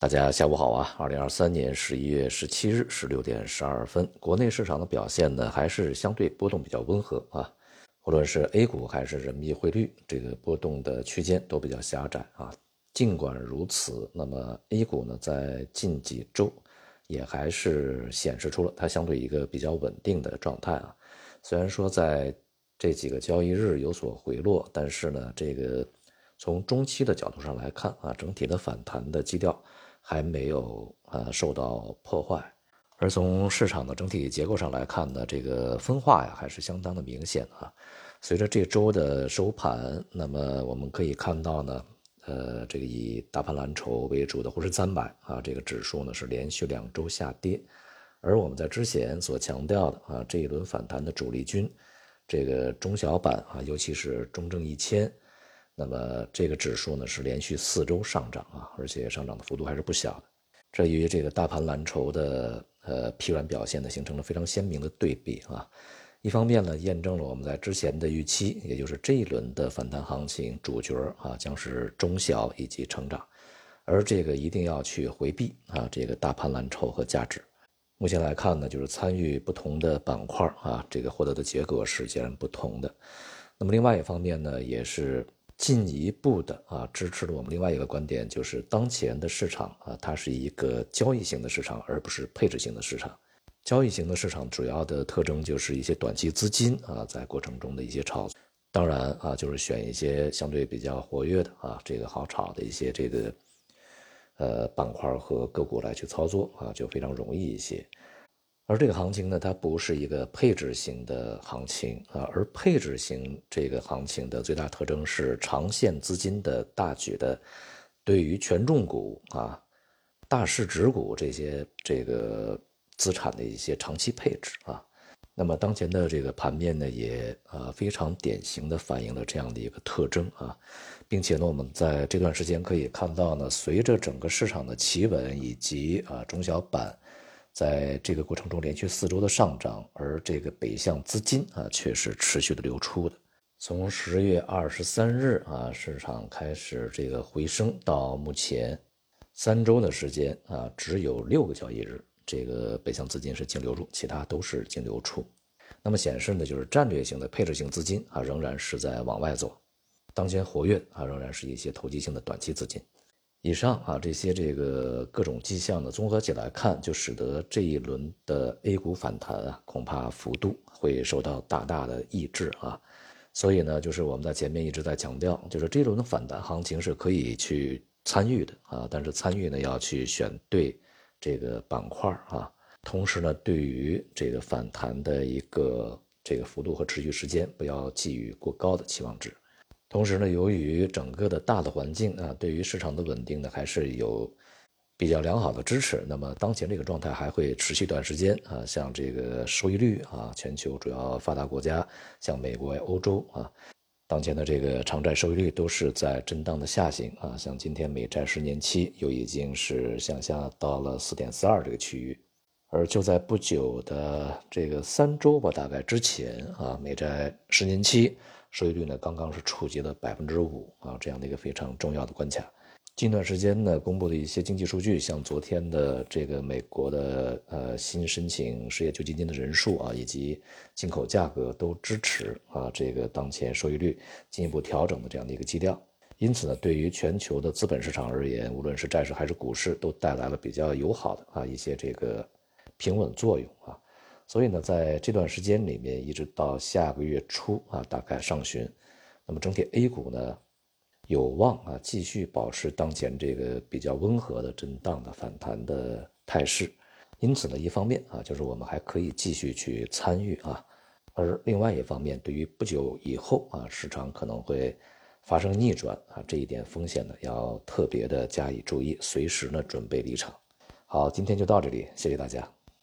大家下午好啊！二零二三年十一月十七日十六点十二分，国内市场的表现呢还是相对波动比较温和啊。无论是 A 股还是人民币汇率，这个波动的区间都比较狭窄啊。尽管如此，那么 A 股呢在近几周也还是显示出了它相对一个比较稳定的状态啊。虽然说在这几个交易日有所回落，但是呢，这个从中期的角度上来看啊，整体的反弹的基调。还没有呃受到破坏，而从市场的整体结构上来看呢，这个分化呀还是相当的明显啊。随着这周的收盘，那么我们可以看到呢，呃，这个以大盘蓝筹为主的沪深三百啊，这个指数呢是连续两周下跌，而我们在之前所强调的啊，这一轮反弹的主力军，这个中小板啊，尤其是中证一千。那么这个指数呢是连续四周上涨啊，而且上涨的幅度还是不小的，这与这个大盘蓝筹的呃疲软表现呢形成了非常鲜明的对比啊。一方面呢验证了我们在之前的预期，也就是这一轮的反弹行情主角啊将是中小以及成长，而这个一定要去回避啊这个大盘蓝筹和价值。目前来看呢，就是参与不同的板块啊，这个获得的结果是截然不同的。那么另外一方面呢，也是。进一步的啊，支持了我们另外一个观点，就是当前的市场啊，它是一个交易型的市场，而不是配置型的市场。交易型的市场主要的特征就是一些短期资金啊，在过程中的一些炒作。当然啊，就是选一些相对比较活跃的啊，这个好炒的一些这个呃板块和个股来去操作啊，就非常容易一些。而这个行情呢，它不是一个配置型的行情啊，而配置型这个行情的最大特征是长线资金的大举的对于权重股啊、大市值股这些这个资产的一些长期配置啊。那么当前的这个盘面呢，也啊非常典型的反映了这样的一个特征啊，并且呢，我们在这段时间可以看到呢，随着整个市场的企稳以及啊中小板。在这个过程中连续四周的上涨，而这个北向资金啊却是持续的流出的。从十月二十三日啊市场开始这个回升到目前三周的时间啊，只有六个交易日，这个北向资金是净流入，其他都是净流出。那么显示呢，就是战略性的配置性资金啊仍然是在往外走，当前活跃啊仍然是一些投机性的短期资金。以上啊，这些这个各种迹象呢，综合起来看，就使得这一轮的 A 股反弹啊，恐怕幅度会受到大大的抑制啊。所以呢，就是我们在前面一直在强调，就是这一轮的反弹行情是可以去参与的啊，但是参与呢要去选对这个板块啊，同时呢，对于这个反弹的一个这个幅度和持续时间，不要寄予过高的期望值。同时呢，由于整个的大的环境啊，对于市场的稳定呢，还是有比较良好的支持。那么当前这个状态还会持续一段时间啊，像这个收益率啊，全球主要发达国家，像美国、欧洲啊，当前的这个长债收益率都是在震荡的下行啊，像今天美债十年期又已经是向下到了四点四二这个区域，而就在不久的这个三周吧，大概之前啊，美债十年期。收益率呢，刚刚是触及了百分之五啊，这样的一个非常重要的关卡。近段时间呢，公布的一些经济数据，像昨天的这个美国的呃新申请失业救济金的人数啊，以及进口价格都支持啊这个当前收益率进一步调整的这样的一个基调。因此呢，对于全球的资本市场而言，无论是债市还是股市，都带来了比较友好的啊一些这个平稳作用啊。所以呢，在这段时间里面，一直到下个月初啊，大概上旬，那么整体 A 股呢，有望啊继续保持当前这个比较温和的震荡的反弹的态势。因此呢，一方面啊，就是我们还可以继续去参与啊，而另外一方面，对于不久以后啊，市场可能会发生逆转啊，这一点风险呢，要特别的加以注意，随时呢准备离场。好，今天就到这里，谢谢大家。